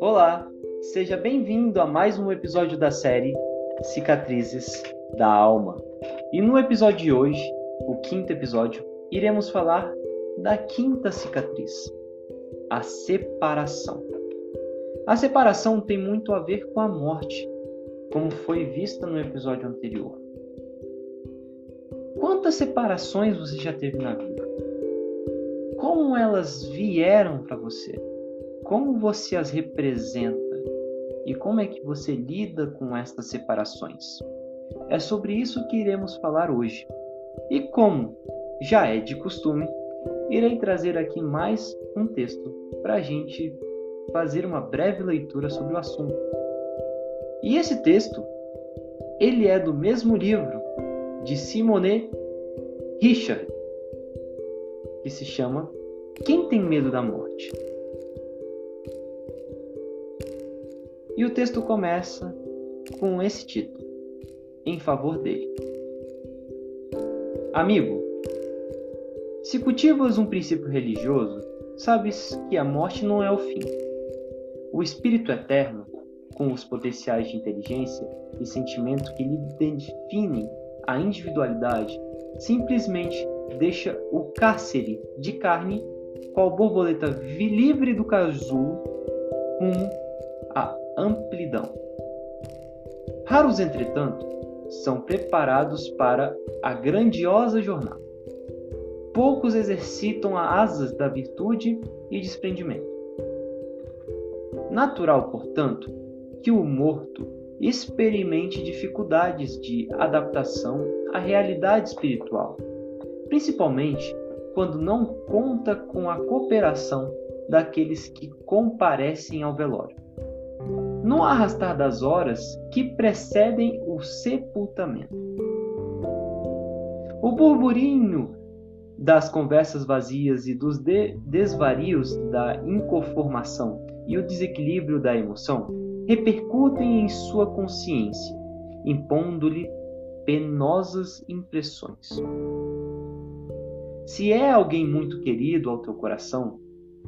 Olá, seja bem-vindo a mais um episódio da série Cicatrizes da Alma. E no episódio de hoje, o quinto episódio, iremos falar da quinta cicatriz, a separação. A separação tem muito a ver com a morte, como foi vista no episódio anterior. Quantas separações você já teve na vida? Como elas vieram para você? Como você as representa? E como é que você lida com estas separações? É sobre isso que iremos falar hoje. E como já é de costume, irei trazer aqui mais um texto para a gente fazer uma breve leitura sobre o assunto. E esse texto, ele é do mesmo livro de Simone Richard, que se chama Quem tem medo da morte? E o texto começa com esse título, em favor dele. Amigo, se cultivas um princípio religioso, sabes que a morte não é o fim. O espírito eterno, com os potenciais de inteligência e sentimento que lhe definem a individualidade, simplesmente deixa o cárcere de carne, qual borboleta livre do casulo, rumo à amplidão. Raros, entretanto, são preparados para a grandiosa jornada. Poucos exercitam as asas da virtude e desprendimento. Natural, portanto, que o morto experimente dificuldades de adaptação à realidade espiritual, principalmente quando não conta com a cooperação daqueles que comparecem ao velório. No arrastar das horas que precedem o sepultamento. O burburinho das conversas vazias e dos de desvarios da inconformação e o desequilíbrio da emoção repercutem em sua consciência, impondo-lhe penosas impressões. Se é alguém muito querido ao teu coração,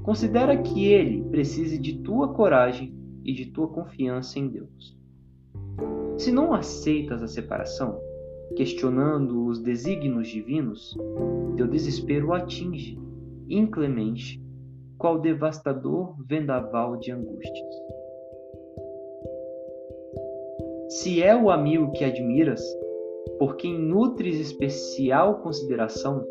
considera que ele precise de tua coragem e de tua confiança em Deus. Se não aceitas a separação, questionando os desígnios divinos, teu desespero atinge, inclemente, qual devastador vendaval de angústias. Se é o amigo que admiras, por quem nutres especial consideração,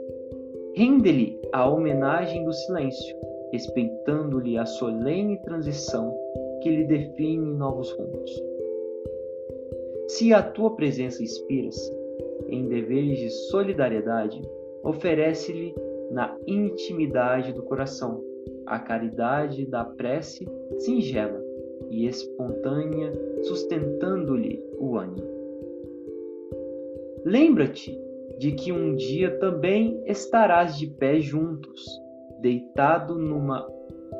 rende-lhe a homenagem do silêncio, respeitando-lhe a solene transição que lhe define novos rumos. Se a tua presença inspira-se em deveres de solidariedade, oferece-lhe na intimidade do coração a caridade da prece singela e espontânea, sustentando-lhe o ânimo. Lembra-te de que um dia também estarás de pé juntos, deitado numa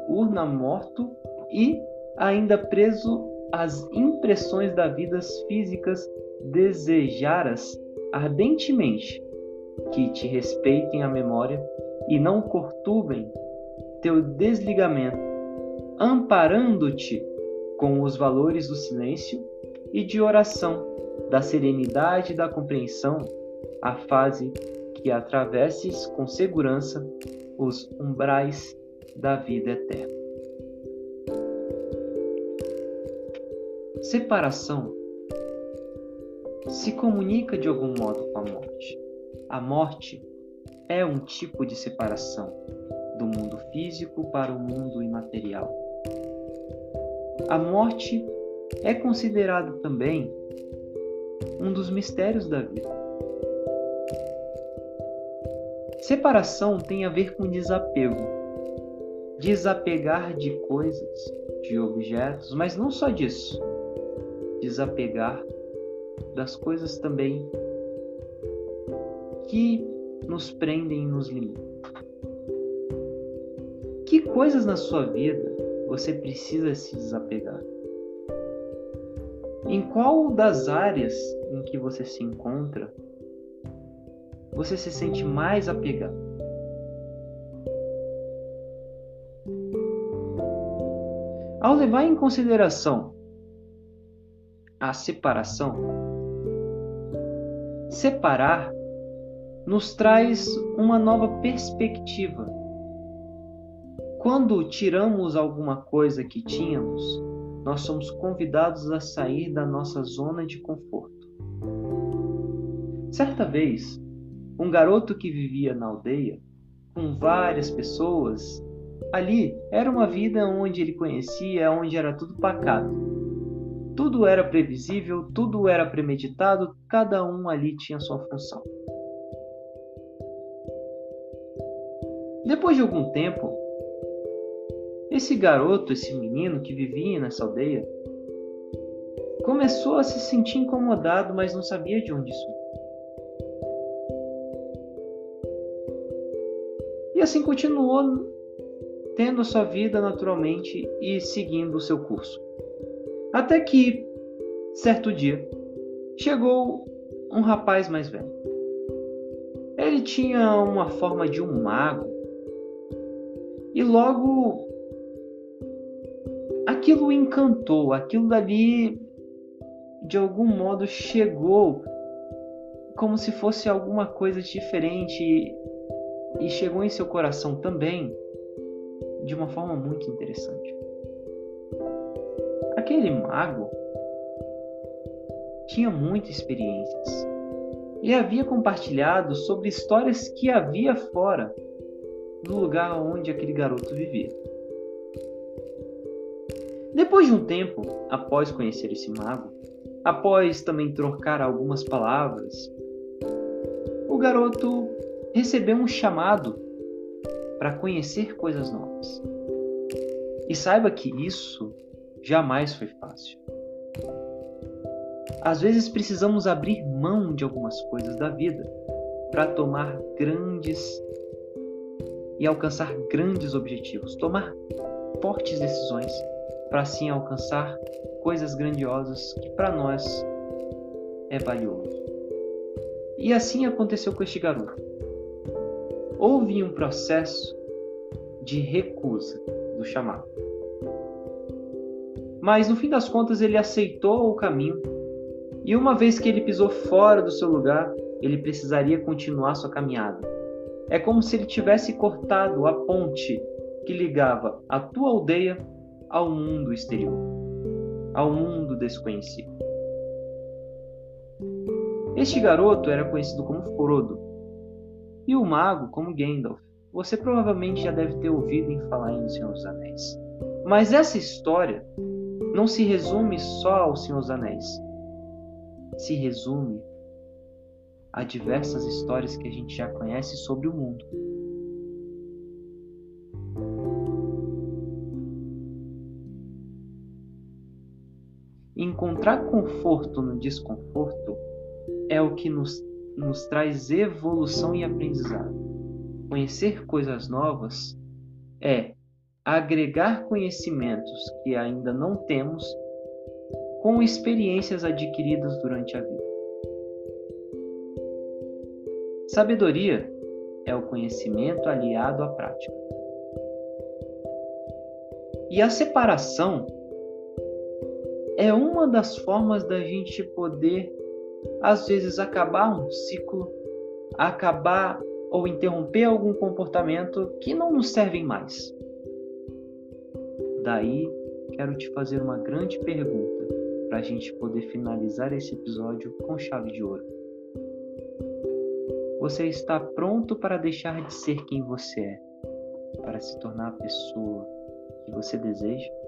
urna morto e ainda preso às impressões da vidas físicas desejaras ardentemente que te respeitem a memória e não cortubem teu desligamento, amparando-te com os valores do silêncio e de oração, da serenidade e da compreensão, a fase que atravesses com segurança os umbrais da vida eterna. Separação se comunica de algum modo com a morte. A morte é um tipo de separação do mundo físico para o mundo imaterial. A morte é considerada também um dos mistérios da vida. Separação tem a ver com desapego. Desapegar de coisas, de objetos, mas não só disso. Desapegar das coisas também que nos prendem e nos limitam. Que coisas na sua vida você precisa se desapegar? Em qual das áreas em que você se encontra você se sente mais apegado. Ao levar em consideração a separação, separar nos traz uma nova perspectiva. Quando tiramos alguma coisa que tínhamos, nós somos convidados a sair da nossa zona de conforto. Certa vez, um garoto que vivia na aldeia, com várias pessoas, ali era uma vida onde ele conhecia, onde era tudo pacato. Tudo era previsível, tudo era premeditado, cada um ali tinha sua função. Depois de algum tempo, esse garoto, esse menino que vivia nessa aldeia, começou a se sentir incomodado, mas não sabia de onde isso E assim continuou tendo sua vida naturalmente e seguindo o seu curso. Até que, certo dia, chegou um rapaz mais velho. Ele tinha uma forma de um mago e logo aquilo encantou, aquilo dali de algum modo chegou como se fosse alguma coisa diferente e chegou em seu coração também de uma forma muito interessante. Aquele mago tinha muitas experiências e havia compartilhado sobre histórias que havia fora do lugar onde aquele garoto vivia. Depois de um tempo, após conhecer esse mago, após também trocar algumas palavras, o garoto recebeu um chamado para conhecer coisas novas. E saiba que isso jamais foi fácil. Às vezes precisamos abrir mão de algumas coisas da vida para tomar grandes e alcançar grandes objetivos, tomar fortes decisões para assim alcançar coisas grandiosas que para nós é valioso. E assim aconteceu com este garoto houve um processo de recusa do chamado. Mas no fim das contas ele aceitou o caminho e uma vez que ele pisou fora do seu lugar, ele precisaria continuar sua caminhada. É como se ele tivesse cortado a ponte que ligava a tua aldeia ao mundo exterior, ao mundo desconhecido. Este garoto era conhecido como Frodo e o mago como Gandalf. Você provavelmente já deve ter ouvido em falar em Senhor dos Anéis. Mas essa história não se resume só ao Senhor dos Anéis. Se resume a diversas histórias que a gente já conhece sobre o mundo. Encontrar conforto no desconforto é o que nos nos traz evolução e aprendizado. Conhecer coisas novas é agregar conhecimentos que ainda não temos com experiências adquiridas durante a vida. Sabedoria é o conhecimento aliado à prática. E a separação é uma das formas da gente poder às vezes acabar um ciclo, acabar ou interromper algum comportamento que não nos servem mais. Daí, quero te fazer uma grande pergunta para a gente poder finalizar esse episódio com chave de ouro. Você está pronto para deixar de ser quem você é, para se tornar a pessoa que você deseja?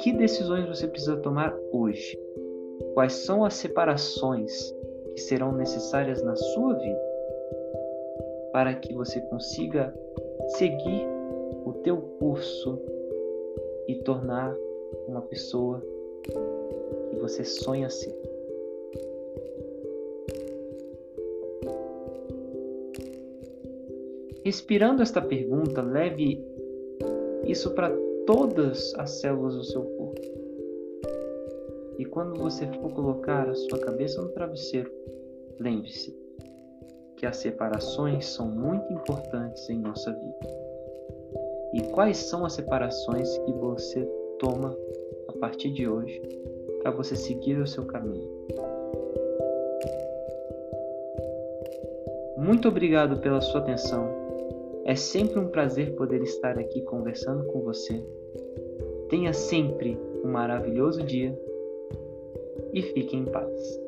Que decisões você precisa tomar hoje quais são as separações que serão necessárias na sua vida para que você consiga seguir o teu curso e tornar uma pessoa que você sonha ser. Respirando esta pergunta, leve isso para todas as células do seu corpo. E quando você for colocar a sua cabeça no travesseiro, lembre-se: que as separações são muito importantes em nossa vida. E quais são as separações que você toma a partir de hoje para você seguir o seu caminho? Muito obrigado pela sua atenção. É sempre um prazer poder estar aqui conversando com você. Tenha sempre um maravilhoso dia e fique em paz.